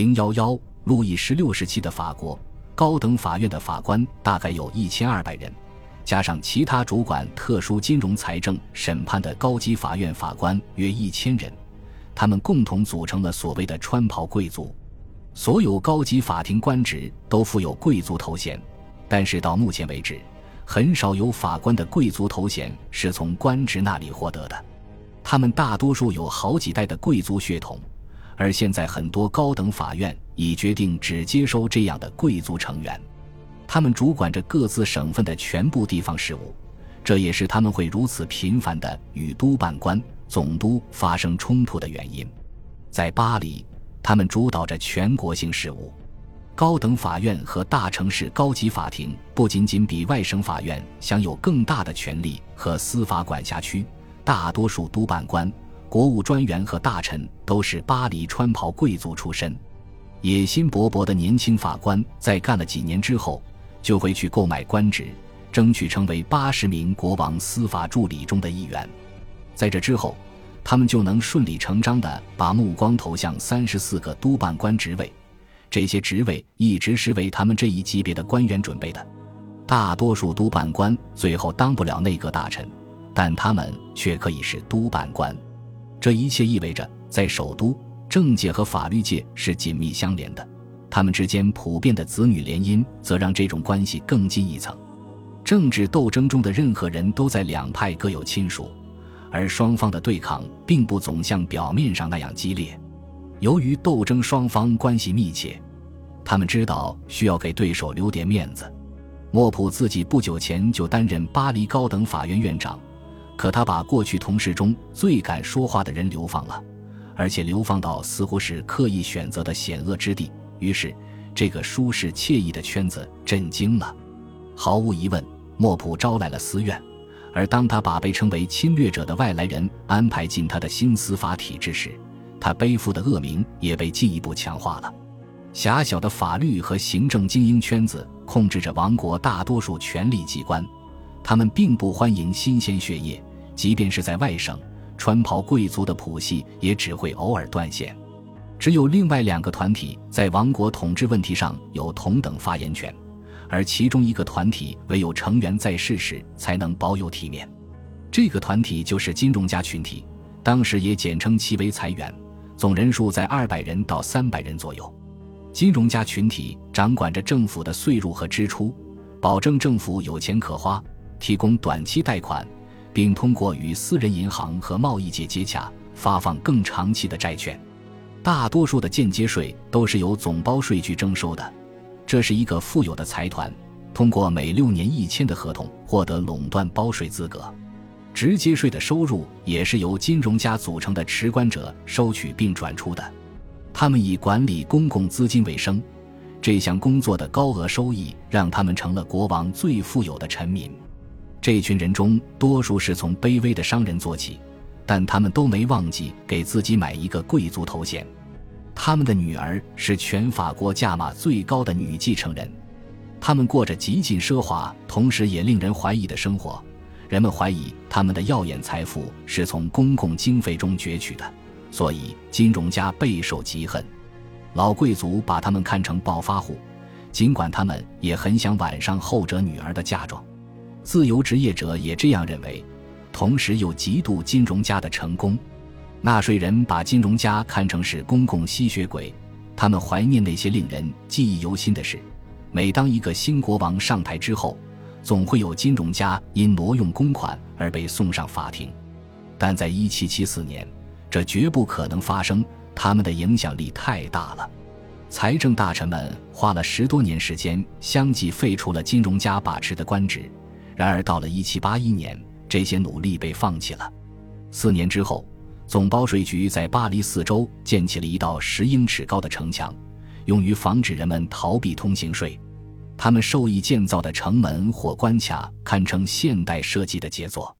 零幺幺，路易十六时期的法国高等法院的法官大概有一千二百人，加上其他主管特殊金融、财政审判的高级法院法官约一千人，他们共同组成了所谓的穿袍贵族。所有高级法庭官职都附有贵族头衔，但是到目前为止，很少有法官的贵族头衔是从官职那里获得的。他们大多数有好几代的贵族血统，而现在很多高等法院已决定只接收这样的贵族成员。他们主管着各自省份的全部地方事务，这也是他们会如此频繁地与督办官、总督发生冲突的原因。在巴黎。他们主导着全国性事务，高等法院和大城市高级法庭不仅仅比外省法院享有更大的权力和司法管辖区，大多数督办官、国务专员和大臣都是巴黎穿袍贵族出身。野心勃勃的年轻法官在干了几年之后，就会去购买官职，争取成为八十名国王司法助理中的一员。在这之后。他们就能顺理成章地把目光投向三十四个督办官职位，这些职位一直是为他们这一级别的官员准备的。大多数督办官最后当不了内阁大臣，但他们却可以是督办官。这一切意味着，在首都，政界和法律界是紧密相连的，他们之间普遍的子女联姻则让这种关系更进一层。政治斗争中的任何人都在两派各有亲属。而双方的对抗并不总像表面上那样激烈，由于斗争双方关系密切，他们知道需要给对手留点面子。莫普自己不久前就担任巴黎高等法院院长，可他把过去同事中最敢说话的人流放了，而且流放到似乎是刻意选择的险恶之地。于是，这个舒适惬意的圈子震惊了。毫无疑问，莫普招来了私怨。而当他把被称为侵略者的外来人安排进他的新司法体制时，他背负的恶名也被进一步强化了。狭小的法律和行政精英圈子控制着王国大多数权力机关，他们并不欢迎新鲜血液，即便是在外省，穿袍贵族的谱系也只会偶尔断线。只有另外两个团体在王国统治问题上有同等发言权。而其中一个团体唯有成员在世时才能保有体面，这个团体就是金融家群体，当时也简称其为财源，总人数在二百人到三百人左右。金融家群体掌管着政府的税入和支出，保证政府有钱可花，提供短期贷款，并通过与私人银行和贸易界接洽发放更长期的债券。大多数的间接税都是由总包税局征收的。这是一个富有的财团，通过每六年一签的合同获得垄断包税资格。直接税的收入也是由金融家组成的持关者收取并转出的。他们以管理公共资金为生，这项工作的高额收益让他们成了国王最富有的臣民。这群人中，多数是从卑微的商人做起，但他们都没忘记给自己买一个贵族头衔。他们的女儿是全法国价码最高的女继承人，他们过着极尽奢华，同时也令人怀疑的生活。人们怀疑他们的耀眼财富是从公共经费中攫取的，所以金融家备受嫉恨。老贵族把他们看成暴发户，尽管他们也很想挽上后者女儿的嫁妆。自由职业者也这样认为，同时又嫉妒金融家的成功。纳税人把金融家看成是公共吸血鬼，他们怀念那些令人记忆犹新的事。每当一个新国王上台之后，总会有金融家因挪用公款而被送上法庭。但在1774年，这绝不可能发生，他们的影响力太大了。财政大臣们花了十多年时间，相继废除了金融家把持的官职。然而，到了1781年，这些努力被放弃了。四年之后。总包税局在巴黎四周建起了一道十英尺高的城墙，用于防止人们逃避通行税。他们授意建造的城门或关卡堪称现代设计的杰作，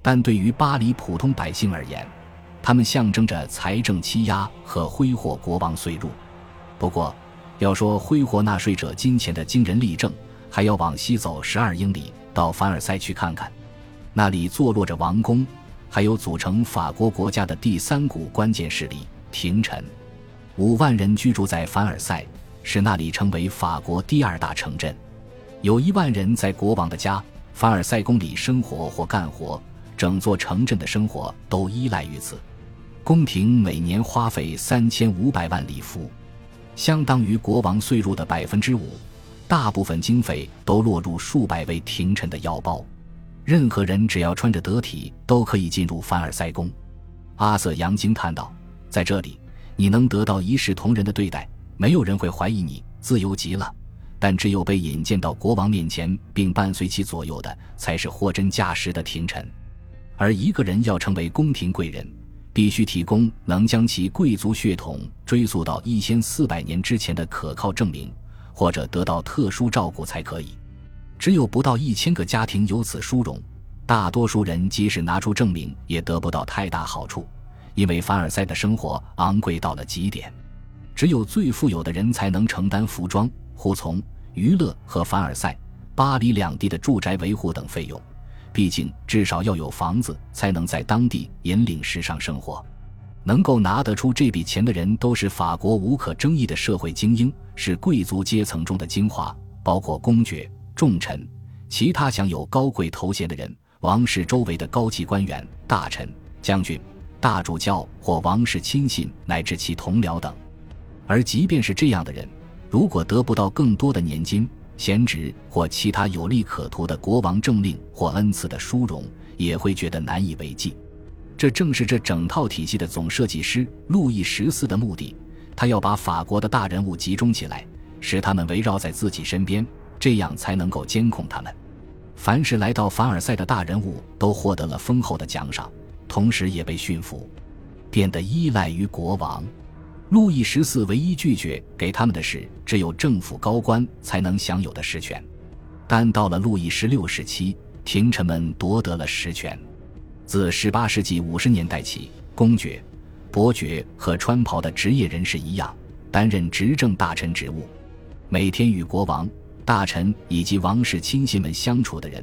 但对于巴黎普通百姓而言，他们象征着财政欺压和挥霍国王税入。不过，要说挥霍纳税者金钱的惊人例证，还要往西走十二英里，到凡尔赛去看看，那里坐落着王宫。还有组成法国国家的第三股关键势力——廷臣。五万人居住在凡尔赛，使那里成为法国第二大城镇。有一万人在国王的家凡尔赛宫里生活或干活，整座城镇的生活都依赖于此。宫廷每年花费三千五百万里弗，相当于国王岁入的百分之五。大部分经费都落入数百位廷臣的腰包。任何人只要穿着得体，都可以进入凡尔赛宫。阿瑟扬惊叹道：“在这里，你能得到一视同仁的对待，没有人会怀疑你，自由极了。但只有被引荐到国王面前，并伴随其左右的，才是货真价实的廷臣。而一个人要成为宫廷贵人，必须提供能将其贵族血统追溯到一千四百年之前的可靠证明。”或者得到特殊照顾才可以，只有不到一千个家庭有此殊荣。大多数人即使拿出证明，也得不到太大好处，因为凡尔赛的生活昂贵到了极点。只有最富有的人才能承担服装、护从、娱乐和凡尔赛、巴黎两地的住宅维护等费用。毕竟，至少要有房子，才能在当地引领时尚生活。能够拿得出这笔钱的人，都是法国无可争议的社会精英，是贵族阶层中的精华，包括公爵、重臣、其他享有高贵头衔的人、王室周围的高级官员、大臣、将军、大主教或王室亲信乃至其同僚等。而即便是这样的人，如果得不到更多的年金、闲职或其他有利可图的国王政令或恩赐的殊荣，也会觉得难以为继。这正是这整套体系的总设计师路易十四的目的。他要把法国的大人物集中起来，使他们围绕在自己身边，这样才能够监控他们。凡是来到凡尔赛的大人物都获得了丰厚的奖赏，同时也被驯服，变得依赖于国王。路易十四唯一拒绝给他们的是只有政府高官才能享有的实权。但到了路易十六时期，廷臣们夺得了实权。自18世纪50年代起，公爵、伯爵和穿袍的职业人士一样，担任执政大臣职务。每天与国王、大臣以及王室亲信们相处的人，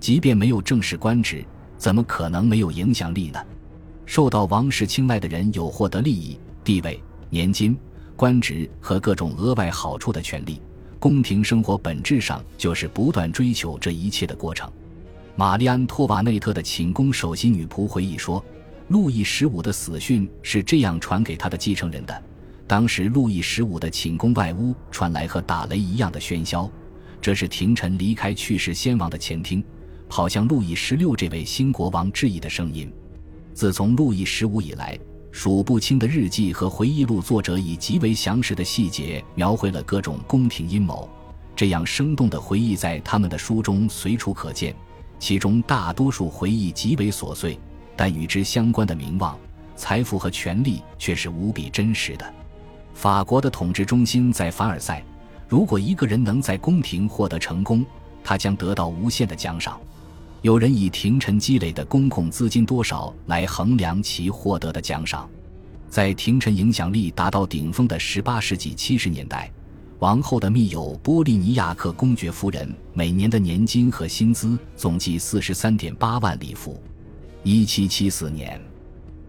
即便没有正式官职，怎么可能没有影响力呢？受到王室青睐的人有获得利益、地位、年金、官职和各种额外好处的权利。宫廷生活本质上就是不断追求这一切的过程。玛丽安·托瓦内特的寝宫首席女仆回忆说：“路易十五的死讯是这样传给他的继承人的。当时，路易十五的寝宫外屋传来和打雷一样的喧嚣，这是廷臣离开去世先王的前厅，跑向路易十六这位新国王致意的声音。自从路易十五以来，数不清的日记和回忆录作者以极为详实的细节描绘了各种宫廷阴谋，这样生动的回忆在他们的书中随处可见。”其中大多数回忆极为琐碎，但与之相关的名望、财富和权力却是无比真实的。法国的统治中心在凡尔赛。如果一个人能在宫廷获得成功，他将得到无限的奖赏。有人以廷臣积累的公共资金多少来衡量其获得的奖赏。在廷臣影响力达到顶峰的18世纪70年代。王后的密友波利尼亚克公爵夫人每年的年金和薪资总计四十三点八万里弗。一七七四年，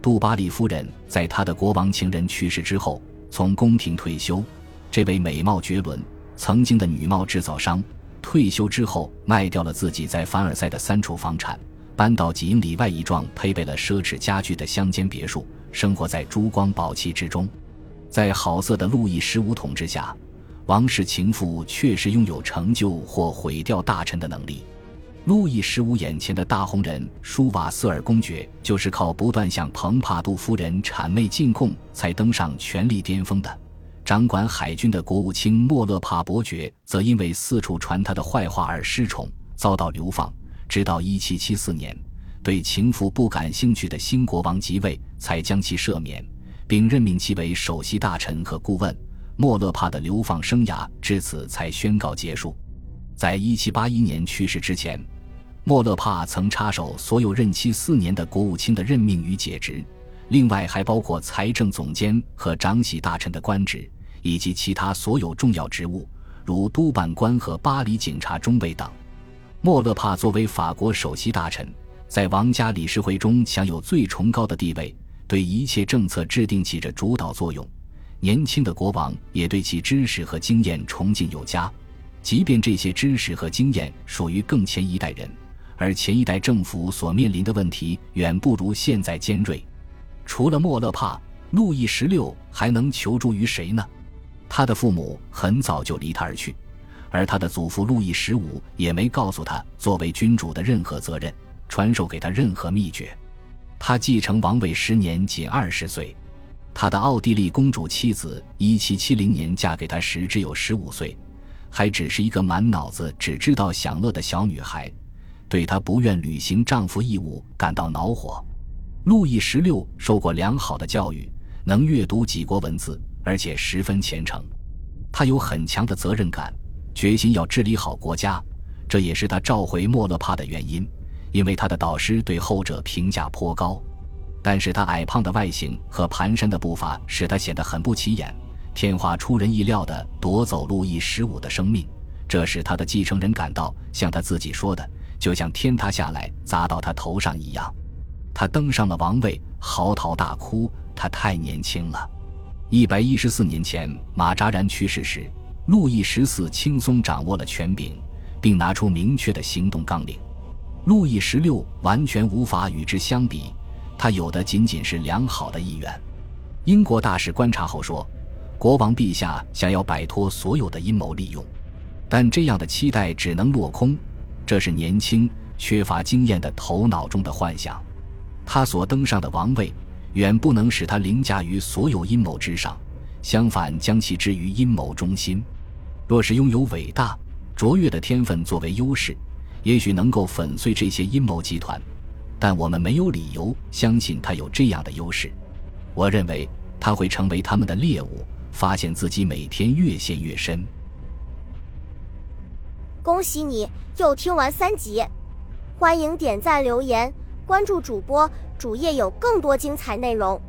杜巴里夫人在她的国王情人去世之后从宫廷退休。这位美貌绝伦、曾经的女帽制造商，退休之后卖掉了自己在凡尔赛的三处房产，搬到几英里外一幢配备了奢侈家具的乡间别墅，生活在珠光宝气之中。在好色的路易十五统治下。王室情妇确实拥有成就或毁掉大臣的能力。路易十五眼前的大红人舒瓦瑟尔公爵，就是靠不断向蓬帕杜夫人谄媚进贡才登上权力巅峰的。掌管海军的国务卿莫勒帕伯爵，则因为四处传他的坏话而失宠，遭到流放。直到1774年，对情妇不感兴趣的新国王即位，才将其赦免，并任命其为首席大臣和顾问。莫勒帕的流放生涯至此才宣告结束。在一七八一年去世之前，莫勒帕曾插手所有任期四年的国务卿的任命与解职，另外还包括财政总监和长喜大臣的官职，以及其他所有重要职务，如督办官和巴黎警察中尉等。莫勒帕作为法国首席大臣，在王家理事会中享有最崇高的地位，对一切政策制定起着主导作用。年轻的国王也对其知识和经验崇敬有加，即便这些知识和经验属于更前一代人，而前一代政府所面临的问题远不如现在尖锐。除了莫勒帕，路易十六还能求助于谁呢？他的父母很早就离他而去，而他的祖父路易十五也没告诉他作为君主的任何责任，传授给他任何秘诀。他继承王位时年仅二十岁。他的奥地利公主妻子，一七七零年嫁给他时只有十五岁，还只是一个满脑子只知道享乐的小女孩，对她不愿履行丈夫义务感到恼火。路易十六受过良好的教育，能阅读几国文字，而且十分虔诚。他有很强的责任感，决心要治理好国家，这也是他召回莫勒帕的原因，因为他的导师对后者评价颇高。但是他矮胖的外形和蹒跚的步伐使他显得很不起眼。天花出人意料地夺走路易十五的生命，这使他的继承人感到像他自己说的，就像天塌下来砸到他头上一样。他登上了王位，嚎啕大哭。他太年轻了。一百一十四年前，马扎然去世时，路易十四轻松掌握了权柄，并拿出明确的行动纲领。路易十六完全无法与之相比。他有的仅仅是良好的意愿。英国大使观察后说：“国王陛下想要摆脱所有的阴谋利用，但这样的期待只能落空。这是年轻、缺乏经验的头脑中的幻想。他所登上的王位，远不能使他凌驾于所有阴谋之上，相反，将其置于阴谋中心。若是拥有伟大、卓越的天分作为优势，也许能够粉碎这些阴谋集团。”但我们没有理由相信他有这样的优势。我认为他会成为他们的猎物，发现自己每天越陷越深。恭喜你又听完三集，欢迎点赞、留言、关注主播，主页有更多精彩内容。